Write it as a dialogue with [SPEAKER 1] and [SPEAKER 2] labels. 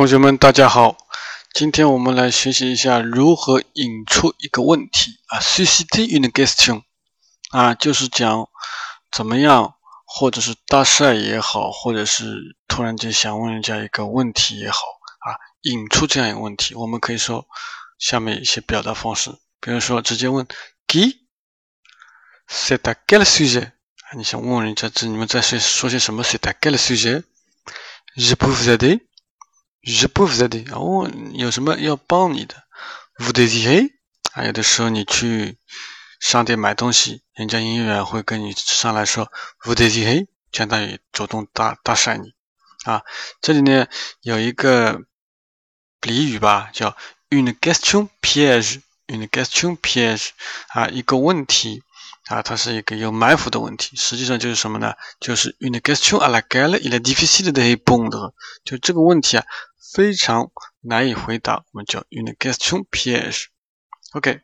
[SPEAKER 1] 同学们，大家好！今天我们来学习一下如何引出一个问题啊，susciter une question 啊，就是讲怎么样，或者是搭讪也好，或者是突然间想问人家一个问题也好啊，引出这样一个问题，我们可以说下面一些表达方式，比如说直接问 qui，c'est à quel sujet？你想问问人家这你们在说说些什么？c'est à quel sujet？je peux vous Je peux vous aider 哦，有什么要帮你的？Vous désirez 啊，有的时候你去商店买东西，人家营业员会跟你上来说 Vous désirez，相当于主动搭搭讪你啊。这里呢有一个俚语吧，叫 une question piège，une question piège 啊，一个问题。啊，它是一个有埋伏的问题，实际上就是什么呢？就是 une question à laquelle il est difficile de répondre，就这个问题啊，非常难以回答，我们叫 une question piège。OK，